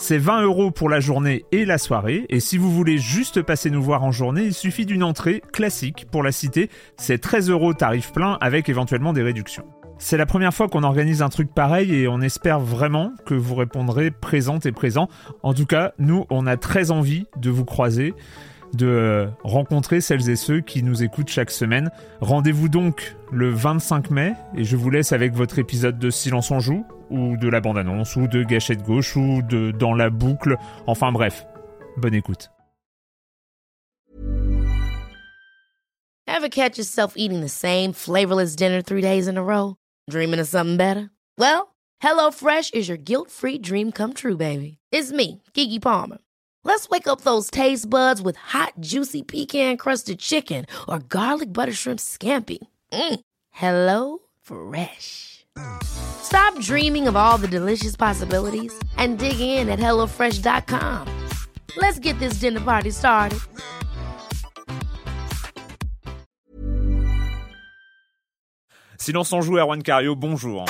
C'est 20 euros pour la journée et la soirée, et si vous voulez juste passer nous voir en journée, il suffit d'une entrée classique pour la cité, c'est 13 euros tarif plein avec éventuellement des réductions. C'est la première fois qu'on organise un truc pareil et on espère vraiment que vous répondrez présente et présent. En tout cas, nous, on a très envie de vous croiser de rencontrer celles et ceux qui nous écoutent chaque semaine. Rendez-vous donc le 25 mai et je vous laisse avec votre épisode de Silence en joue ou de la bande-annonce ou de Gâchette gauche ou de Dans la boucle. Enfin bref, bonne écoute. Ever catch yourself eating the same flavorless dinner three days in a row? Dreaming of something better? Well, HelloFresh is your guilt-free dream come true, baby. It's me, Kiki Palmer. Let's wake up those taste buds with hot, juicy pecan crusted chicken or garlic butter shrimp scampi. Mm. Hello Fresh. Stop dreaming of all the delicious possibilities and dig in at HelloFresh.com. Let's get this dinner party started. Silence en joue, Erwan Cario, bonjour.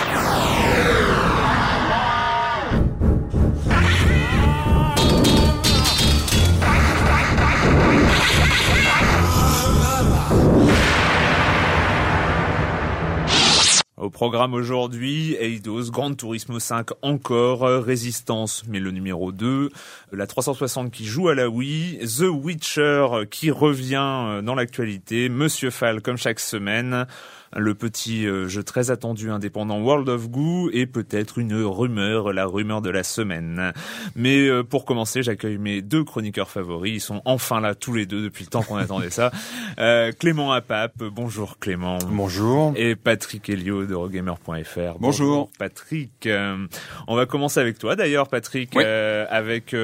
Au programme aujourd'hui, Eidos, Grand Turismo 5 encore, Résistance, mais le numéro 2, la 360 qui joue à la Wii, The Witcher qui revient dans l'actualité, Monsieur Fall comme chaque semaine, le petit euh, jeu très attendu indépendant World of Goo et peut-être une rumeur, la rumeur de la semaine. Mais euh, pour commencer, j'accueille mes deux chroniqueurs favoris. Ils sont enfin là tous les deux depuis le temps qu'on attendait ça. Euh, Clément Apap, bonjour Clément. Bonjour. Et Patrick Helio de Rogamer.fr. Bonjour. Patrick. on va commencer avec toi d'ailleurs Patrick, avec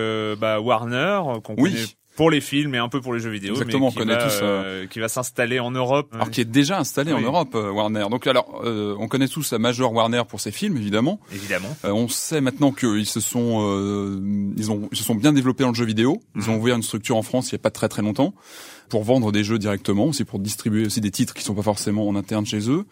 bah, Warner qu'on oui. connaît pour les films et un peu pour les jeux vidéo. Exactement, mais qui on connaît va, tous. Euh, qui va s'installer en Europe. Alors qui est déjà installé Oui. en Europe, euh, Warner. Donc alors, euh, on connaît tous la Major Warner pour ses films, évidemment. Évidemment. Euh, on sait maintenant qu'ils se sont, euh, ils ont, ils se sont bien développés dans le jeu vidéo. Ils Mhm. ont ouvert une structure en France il y a pas très très longtemps pour vendre des jeux directement, aussi pour distribuer aussi des titres qui sont pas forcément en interne chez eux.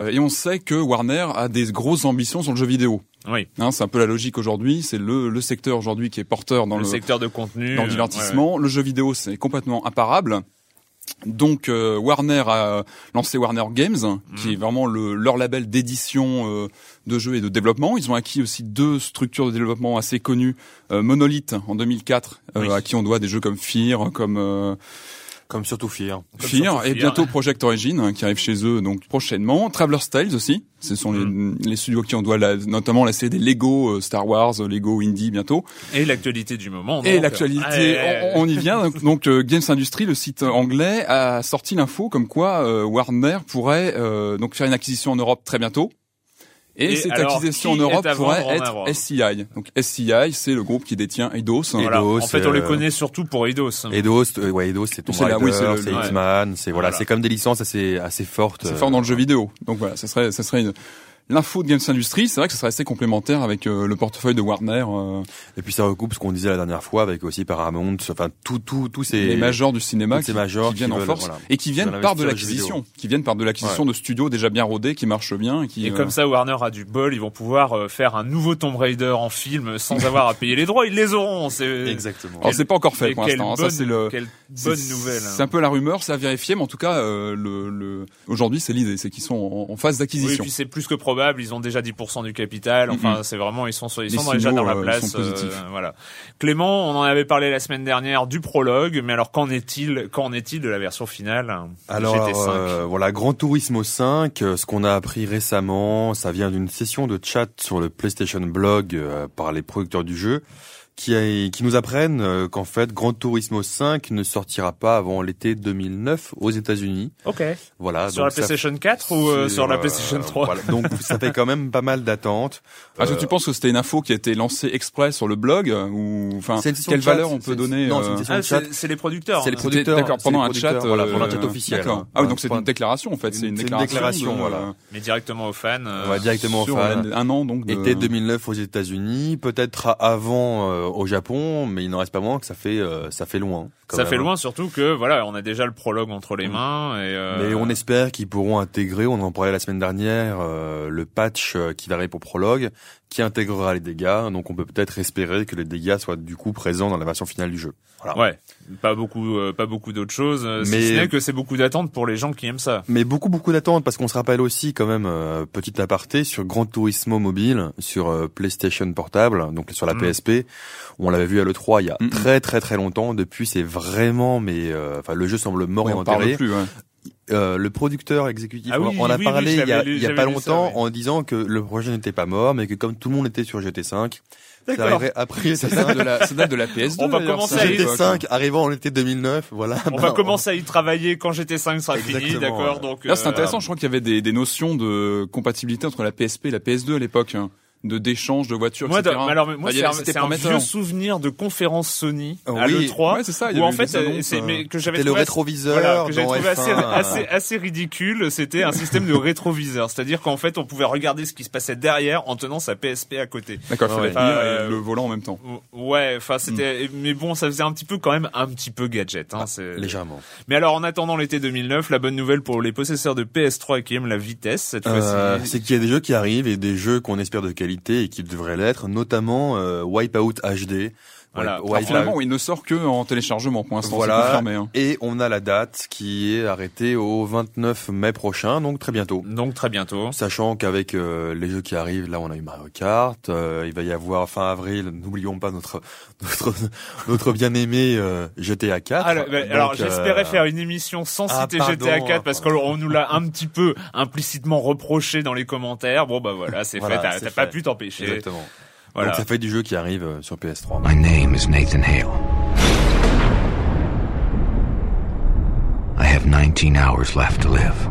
Euh, et on sait que Warner a des grosses ambitions sur le jeu vidéo. Oui. Hein, c'est un peu la logique aujourd'hui. C'est le, le secteur aujourd'hui qui est porteur dans le, le, secteur de contenu. dans euh, le divertissement. Le jeu vidéo, c'est complètement imparable. Donc euh, Warner a lancé Warner Games, qui est vraiment le, leur label d'édition euh, de jeux et de développement. Ils ont acquis aussi deux structures de développement assez connues. Euh, Monolith en 2004, euh, Oui. à qui on doit des jeux comme Fear, comme euh, Comme surtout Fear. Comme Fear, surtout et Fear. bientôt Project Origin, hein, qui arrive chez eux donc prochainement. Traveler's Tales aussi. Ce sont Mm. les, les studios qui on doit la- notamment la série des Lego euh, Star Wars, euh, Lego Indie bientôt. Et l'actualité du moment. Et l'actualité, on, on y vient. Donc, donc, euh, Games Industry, le site anglais, a sorti l'info comme quoi euh, Warner pourrait euh, donc faire une acquisition en Europe très bientôt. Et, Et cette alors, acquisition qui en Europe pourrait être SCI. Donc SCI, c'est le groupe qui détient Eidos. Voilà. Eidos, en fait, on les euh, connaît surtout pour Eidos. Eidos, euh, ouais, Eidos, c'est Tomb Raider, oui, c'est X-Man, c'est voilà, Voilà. c'est comme des licences assez assez fortes. C'est euh, fort dans le jeu vidéo. Donc voilà, ça serait, ça serait une- l'info de Games Industry. C'est vrai que ça serait assez complémentaire avec euh, le portefeuille de Warner, euh, Et puis ça recoupe ce qu'on disait la dernière fois avec aussi Paramount, enfin tout tout tous ces les majors du cinéma ces qui, majors qui viennent qui en veulent, force voilà, et qui viennent par de l'acquisition, qui viennent par de l'acquisition de studios déjà bien rodés, qui marchent bien et qui Et euh, comme ça, Warner a du bol, ils vont pouvoir euh, faire un nouveau Tomb Raider en film sans avoir à payer les droits. Ils les auront. C'est exactement. Alors c'est pas encore fait Et pour l'instant. hein. bonne- Ça c'est le Quelle c'est- bonne nouvelle. hein. C'est un peu la rumeur, c'est à vérifier, mais en tout cas, euh, le, le... aujourd'hui, c'est l'idée, c'est qu'ils sont en, en phase Oui, et d'acquisition. puis c'est plus que probable. Ils ont déjà 10% du capital. Enfin, c'est vraiment ils sont ils Les sont déjà dans la euh, place. euh, voilà. Clément, on en avait parlé la semaine dernière du prologue, mais alors qu'en est-il Qu'en est-il de la version finale Alors GT5 euh, voilà, Gran Turismo 5, euh, ce qu'on a appris récemment, ça vient d'une session de chat sur le PlayStation Blog par les producteurs du jeu qui, a- qui nous apprennent euh, qu'en fait, Gran Turismo 5 ne sortira pas avant l'été 2009 aux États-Unis. Ok. Voilà. sur la PlayStation 4 ou euh, sur la euh, PlayStation 3 voilà. Donc ça fait quand même pas mal d'attentes. Est-ce que Euh, tu penses que c'était une info qui a été lancée exprès sur le blog ou enfin quelle valeur on peut donner non, c'est une euh, Ah, c'est les producteurs. C'est les hein. Producteurs, D'accord, pendant un chat. voilà, pendant un chat officiel, D'accord. hein. Ah oui, donc c'est une déclaration en fait. C'est une C'est une déclaration. voilà. Mais directement aux fans. Ouais, directement aux fans. Un an donc. Été 2009 aux États-Unis, peut-être avant euh, au Japon, mais il n'en reste pas moins que ça fait euh, ça fait loin. Ça même. fait loin, surtout que voilà, on a déjà le prologue entre les mains et. euh, Mais on espère qu'ils pourront intégrer, on en parlait la semaine dernière, euh, le patch euh, qui va arriver pour Prologue, qui intégrera les dégâts. Donc on peut peut-être espérer que les dégâts soient du coup présents dans la version finale du jeu. Voilà. Ouais, pas beaucoup, euh, pas beaucoup d'autres choses. euh, Mais- Si ce n'est que c'est beaucoup d'attentes pour les gens qui aiment ça. Mais beaucoup beaucoup d'attentes parce qu'on se rappelle aussi quand même euh, petit aparté sur Gran Turismo mobile sur euh, PlayStation portable donc sur la Mm. PSP on l'avait vu à l'E3 il y a Mm, mm. très très très longtemps depuis c'est vraiment mais euh, enfin le jeu semble mort et on en parle enterré plus. ouais. Euh, le producteur exécutif Ah oui, on a oui, parlé il y a, l'avais lu- il y a pas ça, longtemps ouais. en disant que le projet n'était pas mort mais que comme tout le monde était sur GT5 ça D'accord. arriverait après Ça date de la, ça date de la PS2. On va commencer ça, à à y- l'époque. GT5 arrivant en été 2009 voilà On va commencer à y travailler quand GT5 sera fini, Exactement, d'accord. ouais. Donc Là, c'est euh, intéressant. Je crois qu'il y avait des, des notions de compatibilité entre la PSP et la PS2 à l'époque, hein, de d'échange de voitures, Moi, etc. alors, moi, y c'est un, vieux souvenir de conférence Sony à Oui. l'E3 Ouais, c'est ça. il y où en fait, c'est euh, mais que j'avais c'était le trouvé assez- rétroviseur voilà, que j'avais trouvé assez, F1, assez, assez ridicule, c'était un système de rétroviseur. C'est-à-dire qu'en fait, on pouvait regarder ce qui se passait derrière en tenant sa PSP à côté. D'accord, il fallait Ouais. tenir Euh, et le volant en même temps. Ouais, enfin, c'était, mais bon, ça faisait un petit peu, quand même, un petit peu gadget, hein, c'est- légèrement Mais alors, en attendant l'été 2009, la bonne nouvelle pour les possesseurs de PS3 qui aiment la vitesse, cette Euh, fois-ci. c'est qu'il y a des jeux qui arrivent et des jeux qu'on espère de qualité et qui devraient l'être, notamment euh, Wipeout HD. Voilà. Wipeout. finalement, il ne sort que en téléchargement pour l'instant. Voilà. Confirmé. hein. Et on a la date qui est arrêtée au 29 mai prochain, donc très bientôt. Donc, très bientôt. Sachant qu'avec euh, les jeux qui arrivent, là on a eu Mario Kart, euh, il va y avoir fin avril, n'oublions pas notre notre notre bien-aimé euh, GTA 4. Alors, bah, alors, Donc, j'espérais euh, faire une émission sans ah, citer pardon, GTA 4 parce qu'on nous l'a un petit peu implicitement reproché dans les commentaires. Bon bah voilà, c'est Voilà, fait. T'as pas pu t'empêcher. Exactement. Voilà. Donc ça fait du jeu qui arrive euh, sur PS3. My name is Nathan Hale. I have 19 hours left to live.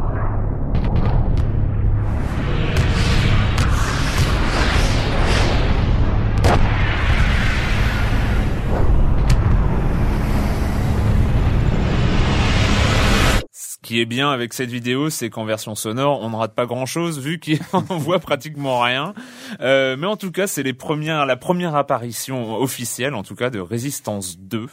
Qui est bien avec cette vidéo, c'est qu'en version sonore, on ne rate pas grand-chose vu qu'on voit pratiquement rien. Euh, mais en tout cas, c'est les premières, la première apparition officielle, en tout cas, de Résistance 2.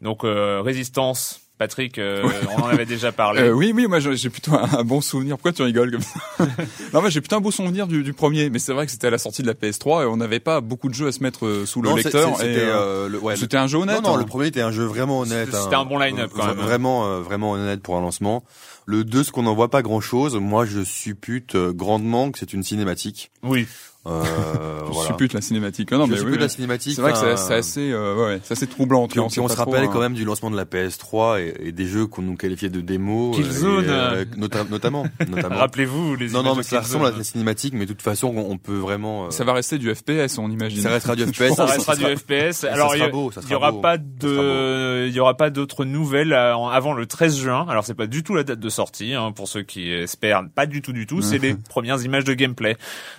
Donc euh, Résistance. Patrick, euh, on en avait déjà parlé. Euh, oui, oui, moi j'ai plutôt un, un bon souvenir. Pourquoi tu rigoles comme ça? Non, moi j'ai plutôt un beau souvenir du, du premier, mais c'est vrai que c'était à la sortie de la PS3 et on n'avait pas beaucoup de jeux à se mettre euh, sous le Non, lecteur. C'était euh, euh, le- ouais, un jeu honnête. Non, non, hein. le premier était un jeu vraiment honnête. C'était hein. un bon line-up, quand même. Vraiment, euh, vraiment honnête pour un lancement. Le 2, ce qu'on n'en voit pas grand chose, moi je suppute grandement que c'est une cinématique. Oui. Euh, Je voilà. suppute la cinématique. Non, non, je mais suppute oui, la cinématique. C'est vrai que c'est assez, euh, ouais, c'est assez troublant. Puis, on- puis on se rappelle hein. quand même du lancement de la PS3 et, et des jeux qu'on nous qualifiait de démos. Killzone, et, euh. nota- notamment. notamment. Rappelez-vous les Non, non, mais ça ressemble à la cinématique, mais de toute façon, on, on peut vraiment. euh, Ça va rester du FPS, on imagine. ça restera du FPS. ça restera du FPS. ça Alors il y, sera a- beau, ça il y sera aura beau. pas de, il y aura pas d'autres nouvelles euh, avant le 13 juin. Alors c'est pas du tout la date de sortie hein, pour ceux qui espèrent, pas du tout du tout. C'est les premières images de gameplay.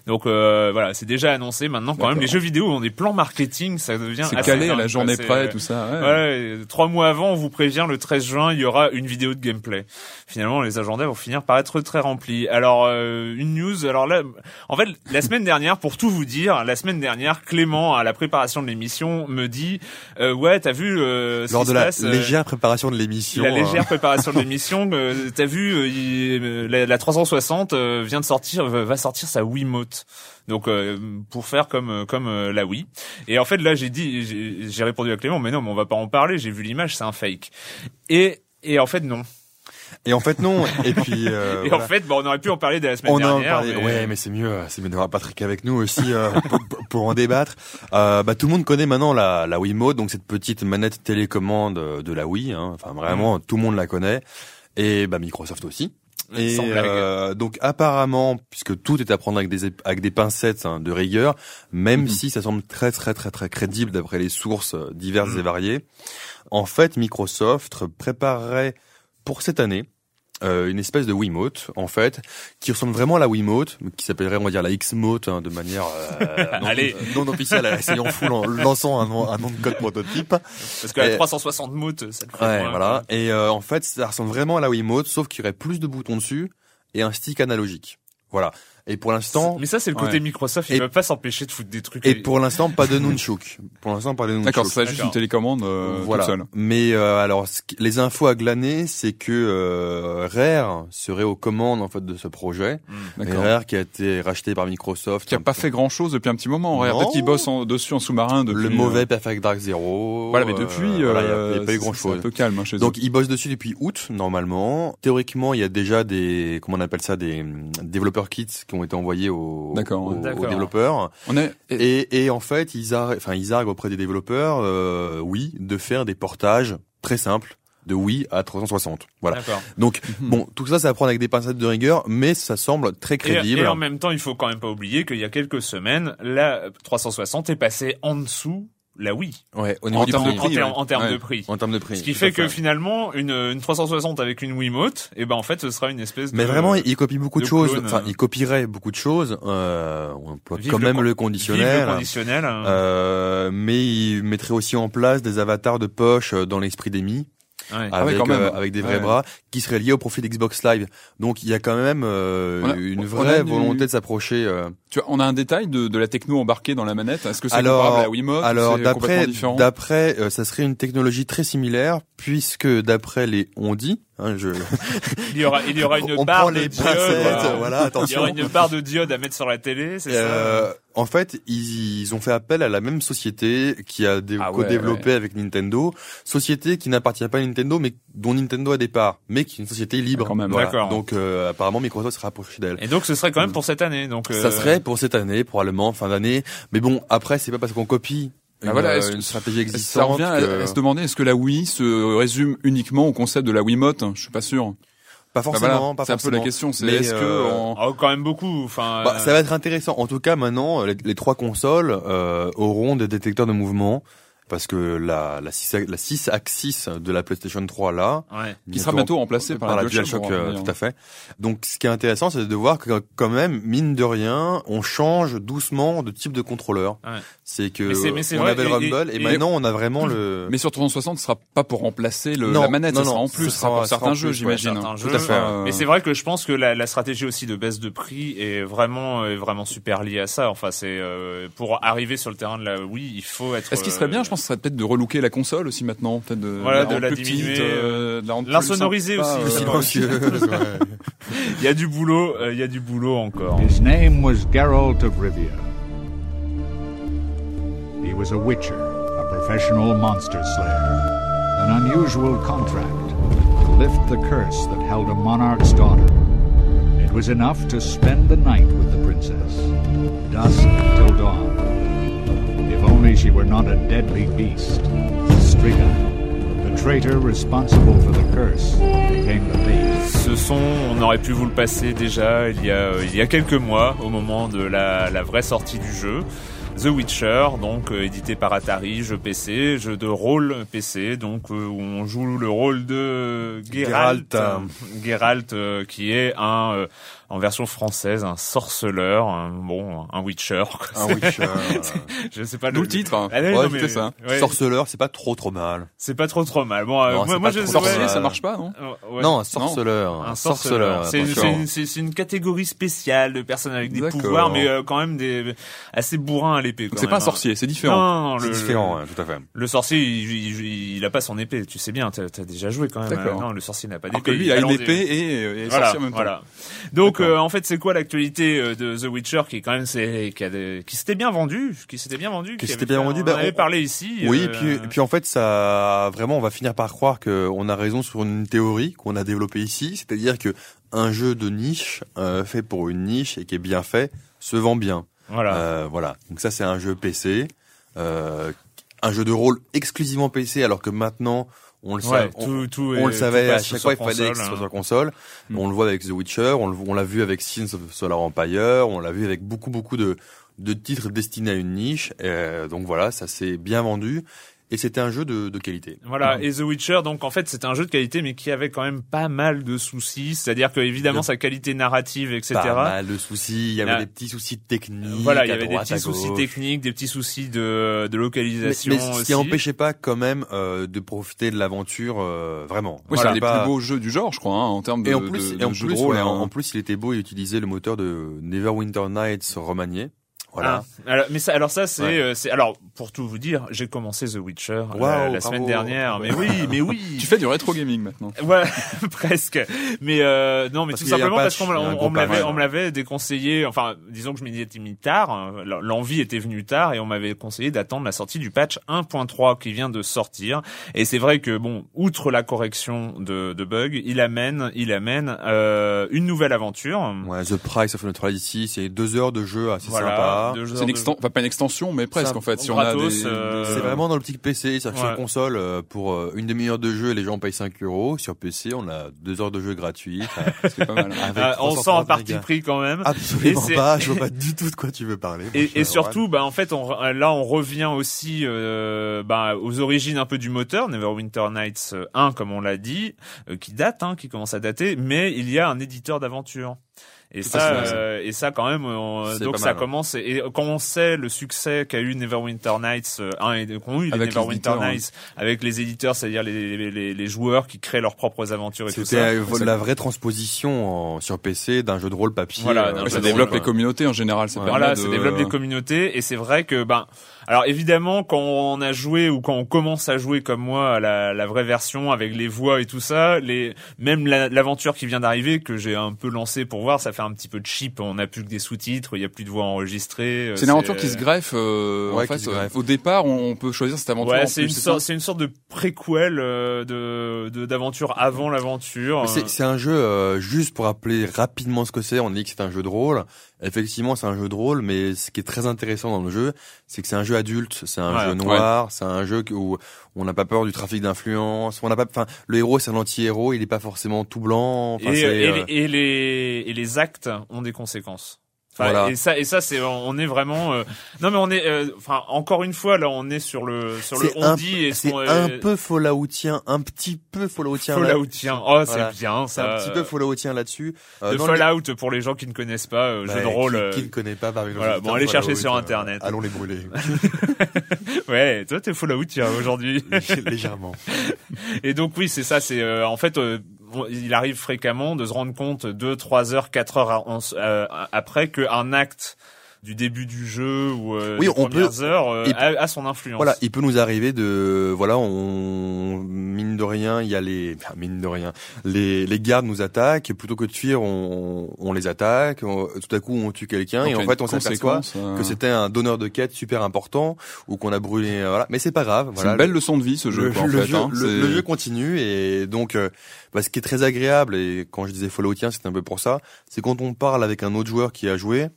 Donc euh, voilà, c'est déjà annoncé. Maintenant quand même les jeux vidéo ont des plans marketing, ça devient C'est assez calé à dingue, la journée près, tout ça. ouais. Ouais, trois mois avant, on vous prévient, le 13 juin, il y aura une vidéo de gameplay. Finalement, les agendas vont finir par être très remplis. Alors, euh, une news. Alors là, en fait, la semaine dernière, pour tout vous dire, la semaine dernière, Clément, à la préparation de l'émission, me dit, euh, ouais, t'as vu euh, Lors de la passe, euh, légère préparation de l'émission. la légère hein. préparation de l'émission, euh, t'as vu, euh, il- euh, la, la 360 euh, vient de sortir, va va sortir sa Wiimote. Donc euh, pour faire comme euh, comme euh, la Wii. Et en fait là j'ai dit, j'ai- répondu à Clément, mais non, mais on va pas en parler. J'ai vu l'image, c'est un fake. Et et en fait non. Et en fait non. Et puis. euh, et voilà. en fait, bon, on aurait pu en parler dès la semaine On en dernière. parlait. mais- Ouais, mais c'est mieux, c'est mieux d'avoir Patrick avec nous aussi euh, pour, pour en débattre. Euh, bah, tout le monde connaît maintenant la, la Wiimote, donc cette petite manette télécommande de la Wii. Hein. Enfin, vraiment, tout le monde la connaît. Et bah, Microsoft aussi. Et euh, donc apparemment, puisque tout est à prendre avec des avec des pincettes hein, de rigueur, même Mhm. si ça semble très très très très crédible d'après les sources euh, diverses Mhm. et variées, en fait Microsoft préparerait pour cette année euh, une espèce de Wiimote en fait qui ressemble vraiment à la Wiimote, qui s'appellerait on va dire la Xmote hein, de manière euh, non, Allez. non officielle, essayant full en lançant un, nom- un nom de code prototype. Parce que la Et- 360 moutes, ça le fait Ouais, voilà. Et euh, en fait, ça ressemble vraiment à la Wiimote, sauf qu'il y aurait plus de boutons dessus et un stick analogique. Voilà. Et pour l'instant, Mais ça, c'est le côté Ouais. Microsoft. Ils peuvent pas s'empêcher de foutre des trucs. et pour l'instant, pas de nunchuk. Pour l'instant, pas de nunchuk. D'accord, c'est juste une télécommande euh, voilà. toute seule. Mais euh, alors, les infos à glaner, c'est que euh, Rare serait aux commandes en fait de ce projet. Et D'accord. Rare qui a été racheté par Microsoft. Qui a pas fait grand chose depuis un petit moment. Non. Peut-être qu'il bosse en- dessus en sous-marin depuis. le euh, mauvais Perfect Dark Zero. Voilà, mais euh, depuis, voilà, il y a- euh, a pas eu grand C'est un chose. peu calme hein, chez Donc eux. ils bossent dessus depuis août normalement. Théoriquement, il y a déjà des comment on appelle ça des hum, développeurs kits qui ont été envoyés aux, développeurs. On est. et- Et, et en fait, ils arguent, enfin ils arguent auprès des développeurs, euh, oui, de faire des portages très simples de Wii à 360. Voilà. Donc Mhm. bon, tout ça, ça va prendre avec des pincettes de rigueur, mais ça semble très Et, crédible. et en même temps, il faut quand même pas oublier qu'il y a quelques semaines, la 360 est passée en dessous la Wii. Ouais, au En niveau du termes de prix. en, termes- ouais. en termes Ouais. de prix. En termes de prix. Ce qui fait que finalement, une, une 360 avec une Wiimote, et ben en fait, ce sera une espèce de. Mais vraiment, il copie beaucoup de, de choses. clone, Enfin, euh. il copierait beaucoup de choses. Euh, on emploie Vive quand même le vive conditionnel. le conditionnel. hein. Euh, mais il mettrait aussi en place des avatars de poche euh, dans l'esprit des Ah ouais, avec, quand même. euh, avec des vrais Ouais. bras, qui seraient liés au profil d'Xbox Live. Donc il y a quand même euh, a- une vraie du- volonté de s'approcher. euh. Tu vois, on a un détail de, de la techno embarquée dans la manette. Est-ce que c'est Alors- comparable à la Wiimote Alors d'après, d'après, euh, ça serait une technologie très similaire, puisque d'après les on dit, hein, je, Il y aura, il y aura une on barre de diode. voilà. Il y aura une barre de diode à mettre sur la télé, c'est Euh, en fait, ils, ils ont fait appel à la même société qui a Ah ouais, co-développé avec Nintendo, société qui n'appartient pas à Nintendo, mais dont Nintendo a des parts, mais qui est une société libre. Ah, quand même. Voilà. D'accord. Donc euh, apparemment Microsoft se rapproche d'elle. Et donc, ce serait quand même pour cette année. Donc, euh, Ça serait pour cette année, probablement fin d'année. Mais bon, après, c'est pas parce qu'on copie une, Ah, voilà, euh, est-ce que- une stratégie Ça existante. revient à, que- à se demander est-ce que la Wii se résume uniquement au concept de la Wiimote Je suis pas sûr. Pas forcément, voilà, pas c'est un peu la question. C'est Mais, est-ce que euh, en- oh, quand même beaucoup. Enfin, Bah, euh, ça va être intéressant. En tout cas, maintenant, les, les trois consoles euh, auront des détecteurs de mouvement. Parce que la, la 6, la 6 axis de la PlayStation 3 là, ouais. qui sera bientôt remplacé par, la DualShock, DualShock, euh, tout à fait. Donc, ce qui est intéressant, c'est de voir que quand même, mine de rien, on change doucement de type de contrôleur. Ouais. C'est que Mais mais on vrai, avait le Rumble et, et- maintenant on a vraiment le. Mais sur 360, ce sera pas pour remplacer le, Non, la manette, non, ça sera non, en plus, ce ce sera pour certains jeux, j'imagine. certains Tout à fait. Euh, Mais c'est vrai que je pense que la, la stratégie aussi de baisse de prix est vraiment est vraiment super liée à ça. Enfin, c'est euh, pour arriver sur le terrain de la Wii, il faut être. Est-ce qu'il serait bien, je pense, ce serait peut-être de relooker la console aussi maintenant, peut-être de, Voilà, de rendre la plus petite, diminuer, euh, de la rendre plus l'insonoriser aussi, euh, ouais. Il y a du boulot, euh, il y a du boulot encore. His name was Geralt of Rivia. He was a witcher, a professional monster slayer. An unusual contract to lift the curse that held a monarch's daughter. It was enough to spend the night with the princess, dusk till dawn. If only she were not a deadly beast, Striga, the traitor responsible for the curse, became the bait. Ce son, on aurait pu vous le passer déjà il y a, il y a quelques mois, au moment de la, la vraie sortie du jeu. The Witcher, donc euh, édité par Atari, jeu PC, jeu de rôle PC, donc euh, où on joue le rôle de Geralt, Geralt. Geralt, euh, qui est un euh, en version française un sorceleur, un, bon un Witcher. quoi. Un Witcher. Je sais pas le titre. hein. Ah, non, Ouais, mais- ça. ouais, Sorceleur, c'est pas trop trop mal. c'est pas trop trop mal. Bon, euh, Non, moi, moi pas je trop Sorcier, ça marche pas, non? Euh, ouais. Non, un sorceleur. Un sorceleur. C'est une, catégorie spéciale de personnes avec des pouvoirs, mais euh, quand même des assez bourrins à l'épée. Donc c'est pas un hein. sorcier, c'est différent. non, non, C'est le, différent, ouais, tout à fait. Le sorcier, il, il, il a pas son épée. Tu sais bien, t'as as déjà joué quand même. D'accord. Euh, Non, le sorcier n'a pas d'épée. que lui, il a une épée et, sorcier en même temps. voilà. Donc, euh, en fait, c'est quoi l'actualité euh, de The Witcher qui est quand même c'est qui, s'était bien vendu, qui s'était bien vendu, Qui s'était bien vendu, On bah, en avait on- parlé ici. Oui, euh, et puis, et puis en fait, ça, vraiment, on va finir par croire qu'on a raison sur une théorie qu'on a développée ici, c'est-à-dire que un jeu de niche euh, fait pour une niche et qui est bien fait se vend bien. voilà. Euh, voilà. Donc ça, c'est un jeu PC, euh, un jeu de rôle exclusivement PC, alors que maintenant, on le Ouais, savait. on- tout, tout est- on le savait, à chaque fois il fallait que ce soit hein. sur console. Mm. On le voit avec The Witcher, on le- on l'a vu avec Sins of Solar Empire, on l'a vu avec beaucoup beaucoup de, de titres destinés à une niche. Euh, donc voilà, ça s'est bien vendu et c'était un jeu de, de qualité. Voilà, et The Witcher, donc en fait, c'était un jeu de qualité, mais qui avait quand même pas mal de soucis. C'est-à-dire que évidemment, Le- sa qualité narrative, etc. Pas mal de soucis, il y avait Ah. des petits soucis techniques. Voilà, il y avait des petits soucis techniques, des petits soucis de, de Mais, localisation mais ce aussi. qui empêchait pas quand même euh, de profiter de l'aventure euh, vraiment. Oui, Voilà. c'est un des Pas- plus beaux jeux du genre, je crois, hein, en termes de, Et en plus, de, et en de jeu plus, de rôle. ouais, en, hein. en plus, il était beau et utilisait le moteur de Neverwinter Nights remanié. Voilà. Ah, alors, mais ça, alors ça, c'est, Ouais. euh, c'est, alors pour tout vous dire, j'ai commencé The Witcher euh, Waouh, la bravo. semaine dernière. Mais oui, mais oui. Tu fais du rétro gaming maintenant. Ouais, presque. Mais euh, non, mais Parce tout simplement parce patch, qu'on me, on- on l'avait, on me l'avait déconseillé. Enfin, disons que je m'y étais mis tard. hein, L'envie était venue tard et on m'avait conseillé d'attendre la sortie du patch 1.3 qui vient de sortir. Et c'est vrai que bon, outre la correction de, de bugs, il amène, il amène euh, une nouvelle aventure. Ouais, The Price of Neutrality, c'est deux heures de jeu assez Voilà, sympa. C'est une extension, enfin pas une extension, mais presque Ça, en fait. Si on gratos, a des, euh, C'est vraiment dans l'optique PC, c'est-à-dire que Ouais. sur console, euh, pour euh, une demi-heure de jeu, les gens payent 5 euros. Sur PC, on a deux heures de jeu gratuites. c'est pas mal. avec Euh, on sent un 330 parti pris quand même. Absolument pas, je vois pas du tout de quoi tu veux parler. Et, surtout, bah en fait, on, là, on revient aussi euh, bah, aux origines un peu du moteur, Neverwinter Nights 1, comme on l'a dit, euh, qui date, hein, qui commence à dater, mais il y a un éditeur d'aventure. Et Tout ça, euh, et ça quand même, on- C'est donc ça mal, commence. Et quand on sait le succès qu'a eu Neverwinter Nights euh, 1 et qu'ont eu les Avec les Neverwinter éditeurs, hein. Nights avec les éditeurs, c'est-à-dire les, les, les, les joueurs qui créent leurs propres aventures et tout C'était ça. euh, la vraie transposition en- sur PC d'un jeu de rôle papier. Voilà, euh, Ouais, ça développe rôle, les communautés en général. Ça Ouais. Voilà, de... ça développe des communautés et c'est vrai que ben alors évidemment quand on a joué ou quand on commence à jouer comme moi à la, la vraie version avec les voix et tout ça, les même la- l'aventure qui vient d'arriver que j'ai un peu lancé pour voir, ça fait un petit peu cheap. On n'a plus que des sous-titres, il y a plus de voix enregistrées. euh, C'est une aventure qui se greffe. euh, Ouais, en fait, qui se euh, greffe. au départ, on, on peut choisir cette aventure. Ouais, c'est une sorte, c'est une sorte de préquel euh, de de- d'aventure avant l'aventure. Mais C'est c'est un jeu, euh, juste pour rappeler rapidement ce que c'est, on dit que c'est un jeu de rôle. Effectivement, c'est un jeu de rôle, mais ce qui est très intéressant dans le jeu, c'est que c'est un jeu adulte, c'est un Ouais. jeu noir, c'est un jeu où on n'a pas peur du trafic d'influence, on n'a pas, enfin, le héros c'est un anti-héros, il est pas forcément tout blanc, et, et euh, et les et les actes ont des conséquences. Enfin, Voilà. Et ça, et ça, c'est, on est vraiment. euh, non, mais on est. euh, Enfin, encore une fois, là, on est sur le sur le on dit et c'est un euh, peu Falloutien, un petit peu Falloutien. Falloutien. Oh, c'est Voilà. bien C'est ça. un petit peu Falloutien là-dessus. Euh, Le Fallout pour les gens qui ne connaissent pas, euh, Bah, jeu de rôle. Qui, qui ne connaît pas parmi nos voilà, bon, allez chercher sur Internet. Allons les brûler. Ouais, toi t'es Falloutien aujourd'hui. Légèrement. Et donc oui, c'est ça. C'est euh, en fait, euh, il arrive fréquemment de se rendre compte deux, trois heures, quatre heures euh, après qu'un acte du début du jeu ou euh, Oui, des on premières peut- heures euh, il- a, a son influence. Voilà, il peut nous arriver de, voilà, on mine de rien, il y a les, enfin, mine de rien, les, les gardes nous attaquent, et plutôt que de fuir, on, on les attaque, on- tout à coup on tue quelqu'un, et en fait on s'aperçoit euh, que c'était un donneur de quête super important, ou qu'on a brûlé, voilà, mais c'est pas grave, C'est voilà. une belle leçon de vie ce jeu, le, quoi, en le fait. jeu, hein. le- C'est- le jeu continue et donc euh, bah, ce qui est très agréable et quand je disais Falloutien c'était un peu pour ça c'est quand on parle avec un autre joueur qui a joué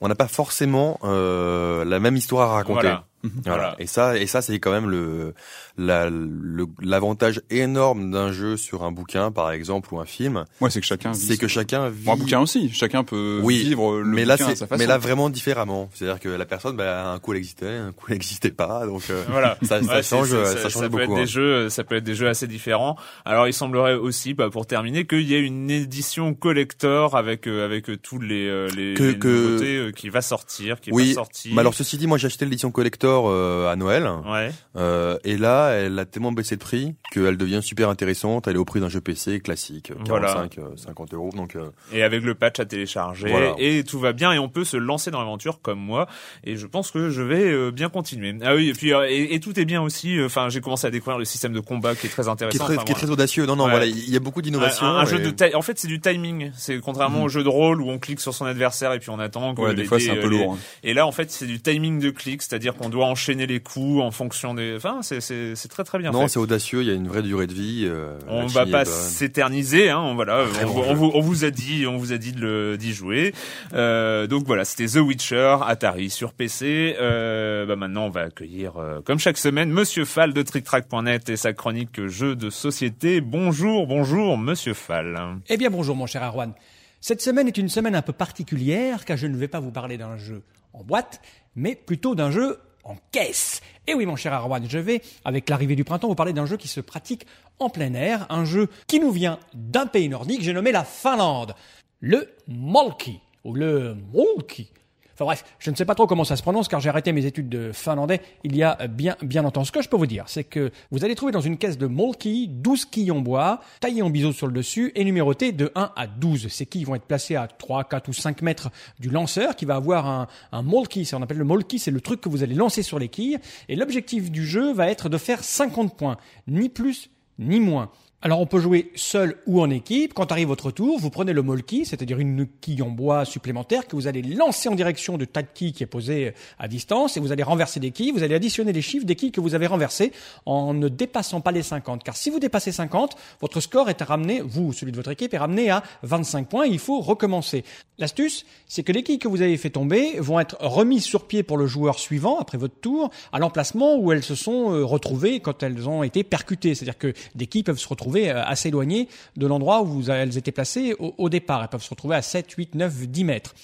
on n'a pas forcément euh, la même histoire à raconter. Voilà. Voilà. Et ça, et ça, c'est quand même le la- le- l'avantage énorme d'un jeu sur un bouquin, par exemple, ou un film, Ouais, c'est que chacun. c'est que chacun vit. Bon, un bouquin aussi. Chacun peut Oui, vivre le mais là, bouquin à sa c'est, façon. mais là vraiment différemment. C'est-à-dire que la personne, bah, un coup elle existait, un coup elle n'existait pas, donc euh, Voilà. ça, ça Ouais, change, c'est- ça, change peut beaucoup. être hein. des jeux, ça peut être des jeux assez différents. Alors, il semblerait aussi, bah, pour terminer, qu'il y ait une édition collector avec euh, avec euh, tous les euh, les, Que- les que- nouveautés euh, qui va sortir, qui Oui, va sortir. Mais alors ceci dit, moi j'ai acheté l'édition collector euh, à Noël. ouais. Euh, et là, elle a tellement baissé de prix qu'elle devient super intéressante. Elle est au prix d'un jeu PC classique, 45, Voilà. euh, 50 euros. Donc, euh, et avec le patch à télécharger Voilà. et tout va bien et on peut se lancer dans l'aventure comme moi et je pense que je vais bien continuer. Ah oui et puis et, et tout est bien aussi. Enfin j'ai commencé à découvrir le système de combat qui est très qui est intéressant. très, Enfin, qui est très audacieux. Non, non, Ouais. voilà, il y a beaucoup d'innovations. un jeu et- de en fait c'est du timing. C'est contrairement Mhm. au jeu de rôle où on clique sur son adversaire et puis on attend. que Ouais, des fois c'est un peu lourd. hein. Et là en fait c'est du timing de clic, c'est-à-dire qu'on doit enchaîner les coups en fonction des. Enfin, c'est très très bien Non, c'est audacieux. Il y a une vraie durée de vie. euh, On va pas s'éterniser, hein. on- Voilà, on, bon on vous, on vous a dit, on vous a dit de le- d'y jouer. Euh, donc voilà, c'était The Witcher, Atari sur PC. Euh, bah maintenant, on va accueillir, euh, comme chaque semaine, Monsieur Fall de TrickTrack.net et sa chronique jeux de société. Bonjour, bonjour, Monsieur Fall. Eh bien bonjour mon cher Arwan. Cette semaine est une semaine un peu particulière car je ne vais pas vous parler d'un jeu en boîte, mais plutôt d'un jeu en caisse. Et oui mon cher Arwan, je vais, avec l'arrivée du printemps, vous parler d'un jeu qui se pratique en plein air, un jeu qui nous vient d'un pays nordique, j'ai nommé la Finlande, le Molki, ou le Molki. Enfin bref, je ne sais pas trop comment ça se prononce car j'ai arrêté mes études de finlandais il y a bien bien longtemps. Ce que je peux vous dire, c'est que vous allez trouver dans une caisse de molki 12 quilles en bois, taillées en biseau sur le dessus et numérotées de 1 à 12. Ces quilles vont être placées à 3, 4 ou 5 mètres du lanceur qui va avoir un, un molki. On appelle le molki, c'est le truc que vous allez lancer sur les quilles. Et l'objectif du jeu va être de faire 50 points, ni plus ni moins. Alors on peut jouer seul ou en équipe. Quand arrive votre tour, vous prenez le molki, c'est-à-dire une quille en bois supplémentaire que vous allez lancer en direction de tas de quilles qui est posé à distance et vous allez renverser des quilles. Vous allez additionner les chiffres des quilles que vous avez renversées en ne dépassant pas les 50. Car si vous dépassez 50, votre score est ramené, vous, celui de votre équipe, est ramené à 25 points. Il faut recommencer. L'astuce, c'est que les quilles que vous avez fait tomber vont être remises sur pied pour le joueur suivant après votre tour à l'emplacement où elles se sont euh, retrouvées quand elles ont été percutées. C'est-à-dire que des quilles peuvent se retrouver euh, assez éloignées de l'endroit où elles étaient placées au départ. Elles peuvent se retrouver à 7, 8, 9, 10 mètres.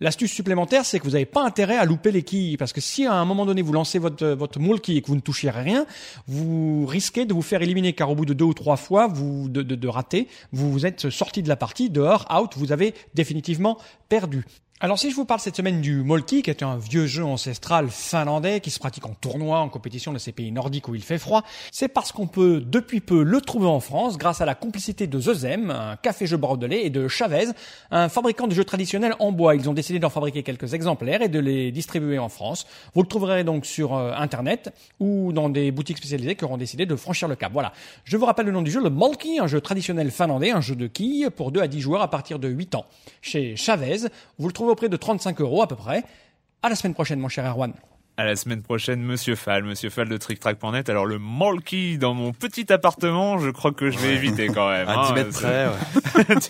L'astuce supplémentaire, c'est que vous n'avez pas intérêt à louper les quilles, parce que si à un moment donné vous lancez votre votre moulki et que vous ne touchez rien, vous risquez de vous faire éliminer, car au bout de deux ou trois fois, vous de, de, de rater, vous vous êtes sorti de la partie, dehors, out, vous avez définitivement perdu. Alors si je vous parle cette semaine du Molki, qui est un vieux jeu ancestral finlandais qui se pratique en tournoi, en compétition de ces pays nordiques où il fait froid, c'est parce qu'on peut depuis peu le trouver en France grâce à la complicité de Zezem, un café-jeu bordelais, et de Chavez, un fabricant de jeux traditionnels en bois. Ils ont décidé d'en fabriquer quelques exemplaires et de les distribuer en France. Vous le trouverez donc sur euh, Internet ou dans des boutiques spécialisées qui auront décidé de franchir le cap. Voilà. Je vous rappelle le nom du jeu, le Molki, un jeu traditionnel finlandais, un jeu de quilles pour 2 à 10 joueurs à partir de 8 ans. Chez Chavez, vous le trouvez au prix de 35 euros à peu près. À la semaine prochaine, mon cher Erwan. À la semaine prochaine, Monsieur Fall, Monsieur Fall de TrickTrack.net. Alors le Molki dans mon petit appartement, je crois que je vais éviter quand même. À 10 hein. mètres près.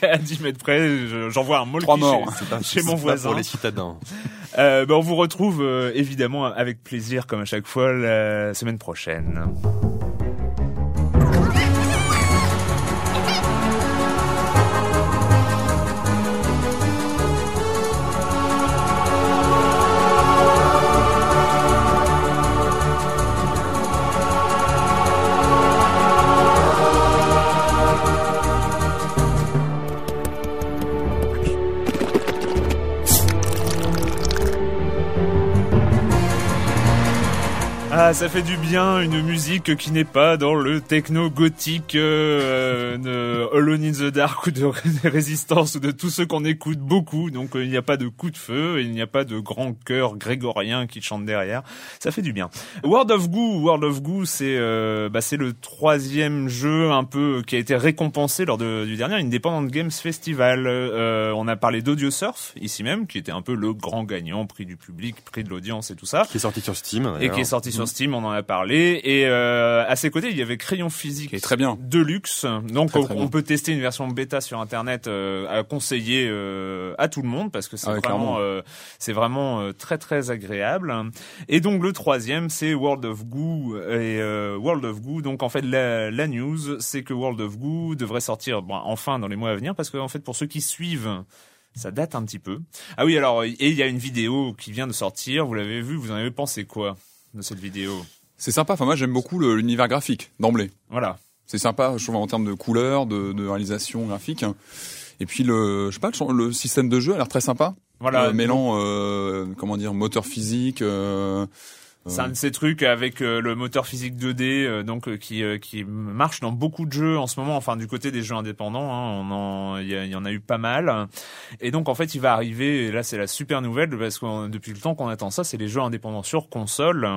ouais. À 10 mètres près, je- j'envoie un Molki Trois morts. chez- pas- mon voisin. Pour les citadins. Euh, ben, on vous retrouve euh, évidemment avec plaisir, comme à chaque fois, la semaine prochaine. Ah, ça fait du bien, une musique qui n'est pas dans le techno gothique euh, de Alone in the Dark ou de Résistance ou de tous ceux qu'on écoute beaucoup. Donc euh, il n'y a pas de coup de feu, il n'y a pas de grand chœur grégorien qui chante derrière. Ça fait du bien. World of Goo, World of Goo, c'est euh, bah, c'est le troisième jeu un peu qui a été récompensé lors de- du dernier Independent Games Festival. Euh, on a parlé d'Audio Surf ici même, qui était un peu le grand gagnant, prix du public, prix de l'audience et tout ça Qui est sorti sur Steam. et qui est sorti sur Steam, on en a parlé. Et euh, à ses côtés, il y avait Crayon Physique, Qui est très bien. de luxe. Donc Très, on, très on bien. peut tester une version bêta sur Internet euh, à conseiller euh, à tout le monde parce que c'est Ah ouais, vraiment, euh, c'est vraiment euh, très très agréable. Et donc le troisième, c'est World of Goo et euh, World of Goo. Donc en fait, la, la news, c'est que World of Goo devrait sortir bon, enfin dans les mois à venir parce que en fait, pour ceux qui suivent ça date un petit peu. Ah oui, alors, et il y a une vidéo qui vient de sortir, vous l'avez vu, vous en avez pensé quoi? De cette vidéo C'est sympa. Enfin, moi, j'aime beaucoup l'univers graphique d'emblée. Voilà. C'est sympa, je trouve, en termes de couleurs, de, de réalisation graphique. Et puis le, je sais pas, le, le système de jeu a l'air très sympa. Voilà. Euh, mêlant, euh, comment dire, moteur physique. Euh, C'est un de ces trucs avec euh, le moteur physique 2D, euh, donc euh, qui euh, qui marche dans beaucoup de jeux en ce moment. Enfin, du côté des jeux indépendants, hein, on en il y, en a eu pas mal. Et donc en fait, il va arriver. Et là, c'est la super nouvelle parce que depuis le temps qu'on attend ça, c'est les jeux indépendants sur console.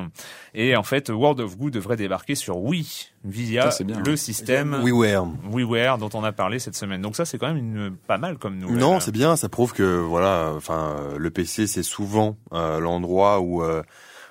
Et en fait, World of Goo devrait débarquer sur Wii via Ça, c'est bien. le système WiiWare. WiiWare dont on a parlé cette semaine. Donc ça, c'est quand même une pas mal comme nouvelle. Non, c'est bien. Ça prouve que voilà, enfin, euh, le PC c'est souvent euh, l'endroit où, euh,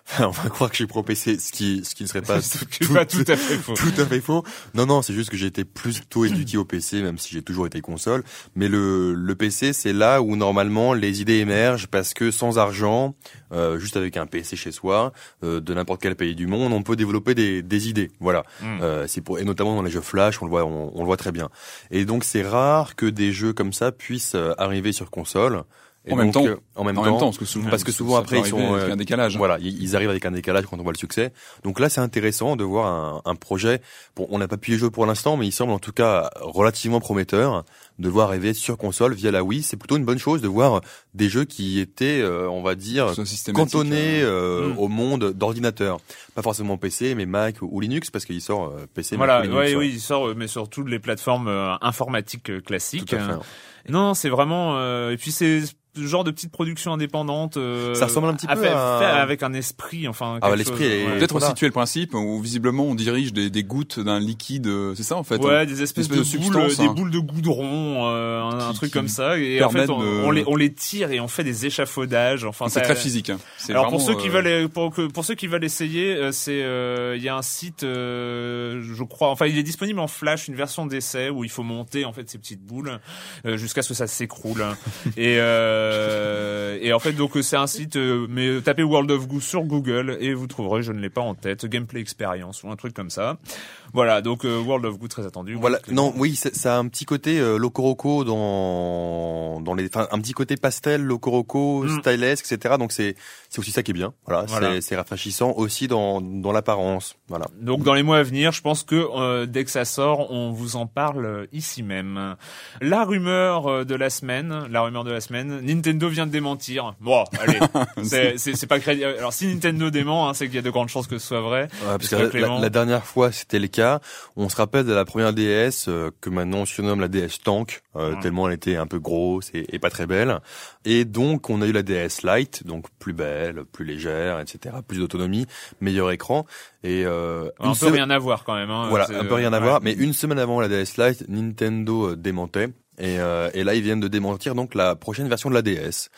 on va croire que je suis pro PC, ce qui, ce qui ne serait pas est pas tout à fait faux. tout à fait faux. Non, non, c'est juste que j'ai été plutôt éduqué au PC, même si j'ai toujours été console. Mais le, le PC, c'est là où normalement les idées émergent parce que sans argent, euh, juste avec un PC chez soi, euh, de n'importe quel pays du monde, on peut développer des, des idées. Voilà. Mm. Euh, c'est pour et notamment dans les jeux Flash, on le voit, on, on le voit très bien. Et donc c'est rare que des jeux comme ça puissent euh, arriver sur console. Et En même temps. euh, en même en temps, même temps, parce que souvent, parce que souvent ça après ils sont avec euh, un décalage. voilà, ils ils arrivent avec un décalage quand on voit le succès. Donc là, c'est intéressant de voir un, un projet. Bon, on n'a pas pu y jouer pour l'instant, mais il semble en tout cas relativement prometteur de voir arriver sur console via la Wii. C'est plutôt une bonne chose de voir des jeux qui étaient, euh, on va dire, cantonnés euh, Mm. au monde d'ordinateurs. Pas forcément PC, mais Mac ou Linux, parce qu'il sort euh, PC, Voilà, Mac ou ouais, Linux. oui, il sort, euh, mais sur toutes les plateformes euh, informatiques euh, classiques. Tout à fait. Euh, Non, c'est vraiment. euh, et puis c'est ce genre de petite production indépendante. euh, Ça ressemble un petit à peu à- faire avec un esprit, enfin. Ah, bah, l'esprit est- ouais. Peut-être Voilà. situer le principe où visiblement on dirige des, des gouttes d'un liquide, euh, c'est ça en fait. Ouais, hein des espèces de, de boules, des hein. boules de goudron, euh, un, truc comme ça. Et en fait, on, de- on les, on les tire et on fait des échafaudages. Enfin, C'est très physique. hein. Alors pour ceux qui euh, veulent pour, que- pour ceux qui veulent essayer, euh, c'est euh, il y a un site, euh, je crois, enfin il est disponible en Flash, une version d'essai où il faut monter en fait ces petites boules euh, jusqu'à ce que ça s'écroule. et euh, et en fait donc c'est un site, euh, mais tapez World of Goo sur Google et vous trouverez, je ne l'ai pas en tête, Gameplay Experience ou un truc comme ça. Voilà donc euh, World of Goo très attendu. Voilà, non, oui, ça a un petit côté euh, locoroco dans dans les, enfin un petit côté pastel, locoroco, Mm. stylesque, etc. Donc c'est c'est aussi ça qui est bien. Voilà, Voilà. c'est rafraîchissant aussi dans dans l'apparence. Voilà. Donc dans les mois à venir, je pense que euh, dès que ça sort, on vous en parle euh, ici même. La rumeur euh, de la semaine, la rumeur de la semaine, Nintendo vient de démentir. Bon, allez, c'est c'est c'est pas crédible. Alors si Nintendo dément, hein, c'est qu'il y a de grandes chances que ce soit vrai. Ouais, parce que la, dernière fois c'était le cas. On se rappelle de la première DS euh, que maintenant on surnomme la DS Tank euh, tellement elle était un peu grosse et, et pas très belle. Et donc on a eu la DS Lite, donc plus belle, plus légère, etc. Plus d'autonomie, meilleur écran et euh, Un une peu seule- rien à voir quand même. Hein. Voilà, C'est- un peu rien à ouais. voir. Mais une semaine avant la DS Lite, Nintendo euh, démentait. Et, euh, et là, ils viennent de démentir donc la prochaine version de la DS.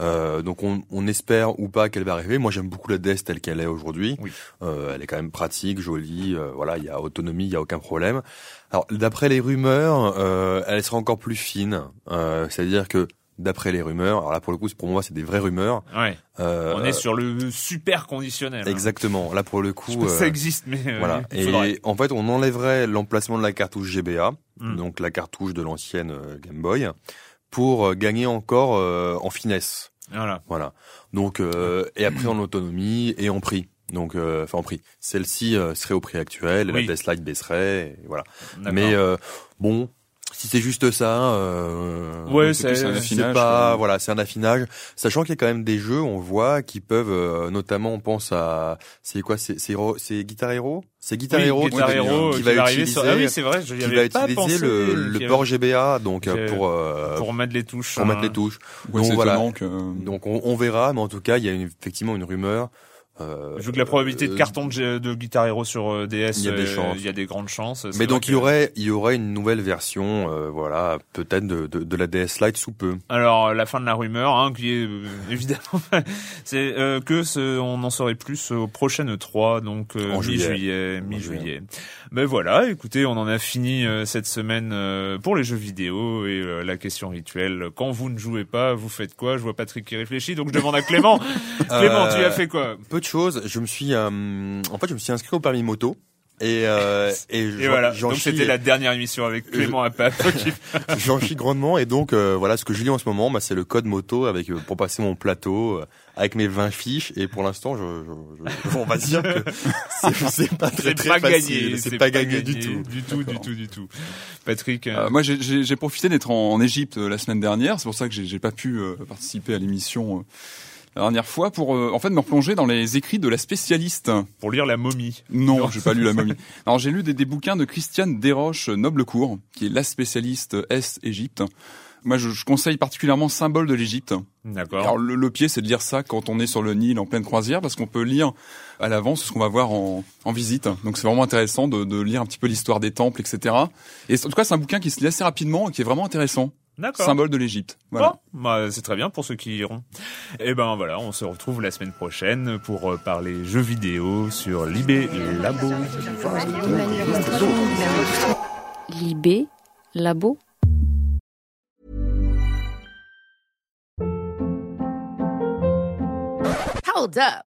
Euh, donc, on, on espère ou pas qu'elle va arriver. Moi, j'aime beaucoup la DS telle qu'elle est aujourd'hui. Oui. Euh, elle est quand même pratique, jolie. euh, voilà, il y a autonomie, il y a aucun problème. Alors, d'après les rumeurs, euh, elle sera encore plus fine. Euh, C'est-à-dire que d'après les rumeurs, alors là pour le coup, pour moi, c'est des vraies rumeurs. Ouais. Euh, On est sur le super conditionnel. hein. exactement. Là pour le coup, si euh, ça existe, mais euh, voilà. faudrait. Et en fait, on enlèverait l'emplacement de la cartouche GBA, Mm. donc la cartouche de l'ancienne euh, Game Boy, pour euh, gagner encore euh, en finesse. Voilà. Voilà. Donc euh, et après en autonomie et en prix. Donc euh, enfin en prix. Celle-ci serait au prix actuel, et Oui. la DS Lite baisserait, et voilà. Mais euh, bon, si c'est juste ça, euh, Ouais, c'est un c'est- affinage, pas voilà, c'est un affinage. Sachant qu'il y a quand même des jeux, on voit, qui peuvent, euh, notamment, on pense à, c'est quoi, c'est c'est Guitar Hero, c'est Guitar Oui, Hero Guitar qui, Hero qui qui va utiliser, sur. Ah oui, c'est vrai, je qui va pas utiliser pensé. le, le port GBA, donc euh, pour euh, pour mettre les touches. pour mettre hein. les touches. Ouais, Donc voilà. que. Donc on, on verra, mais en tout cas, il y a une- effectivement une rumeur. Euh, Vu que la probabilité de euh, carton de, de Guitar Hero sur euh, DS, Il y a des chances. il y a des grandes chances. Mais donc il y aurait, il y aurait une nouvelle version, euh, voilà, peut-être de, de, de la DS Lite sous peu. Alors la fin de la rumeur, hein, qui est évidemment, c'est euh, que ce, on en saurait plus au prochain E3, donc euh, En juillet. mi-juillet, mi-juillet. Ben voilà, écoutez, on en a fini euh, cette semaine euh, pour les jeux vidéo et euh, la question rituelle. Quand vous ne jouez pas, vous faites quoi? Je vois Patrick qui réfléchit, donc je demande à Clément. Clément, tu as fait quoi? Peu de choses. Je me suis, euh, en fait, je me suis inscrit au permis moto. Et, euh, et, Et j'en- voilà, j'en donc c'était la dernière émission avec Clément à Pape. qui- j'en chie grandement. Et donc, euh, voilà, ce que je lis en ce moment, bah, c'est le code moto avec euh, pour passer mon plateau euh, avec mes 20 fiches. Et pour l'instant, je, je- je- on va dire que c'est, pas très C'est très pas facile. gagné, C'est pas, gagné, du tout. du tout, du tout, du tout. Patrick, euh, Euh, moi, j'ai- j'ai j'ai profité d'être en, Égypte euh, la semaine dernière. C'est pour ça que j'ai j'ai pas pu euh, participer à l'émission euh, la dernière fois pour euh, en fait me replonger dans les écrits de la spécialiste. pour lire la momie. Non, j'ai pas lu la momie. Alors j'ai lu des, des bouquins de Christiane Desroches Noblecourt, qui est la spécialiste Est-Égypte. Moi, je, je conseille particulièrement Symbole de l'Égypte. D'accord. Alors le, le pied, c'est de lire ça quand on est sur le Nil en pleine croisière, parce qu'on peut lire à l'avance ce qu'on va voir en, en visite. Donc c'est vraiment intéressant de, de lire un petit peu l'histoire des temples, etc. Et en tout cas, c'est un bouquin qui se lit assez rapidement et qui est vraiment intéressant. D'accord. symbole de l'Égypte. Voilà. Bon, bah, c'est très bien pour ceux qui iront. Et ben voilà, on se retrouve la semaine prochaine pour euh, parler jeux vidéo sur Libé Labo. Libé Labo Hold up.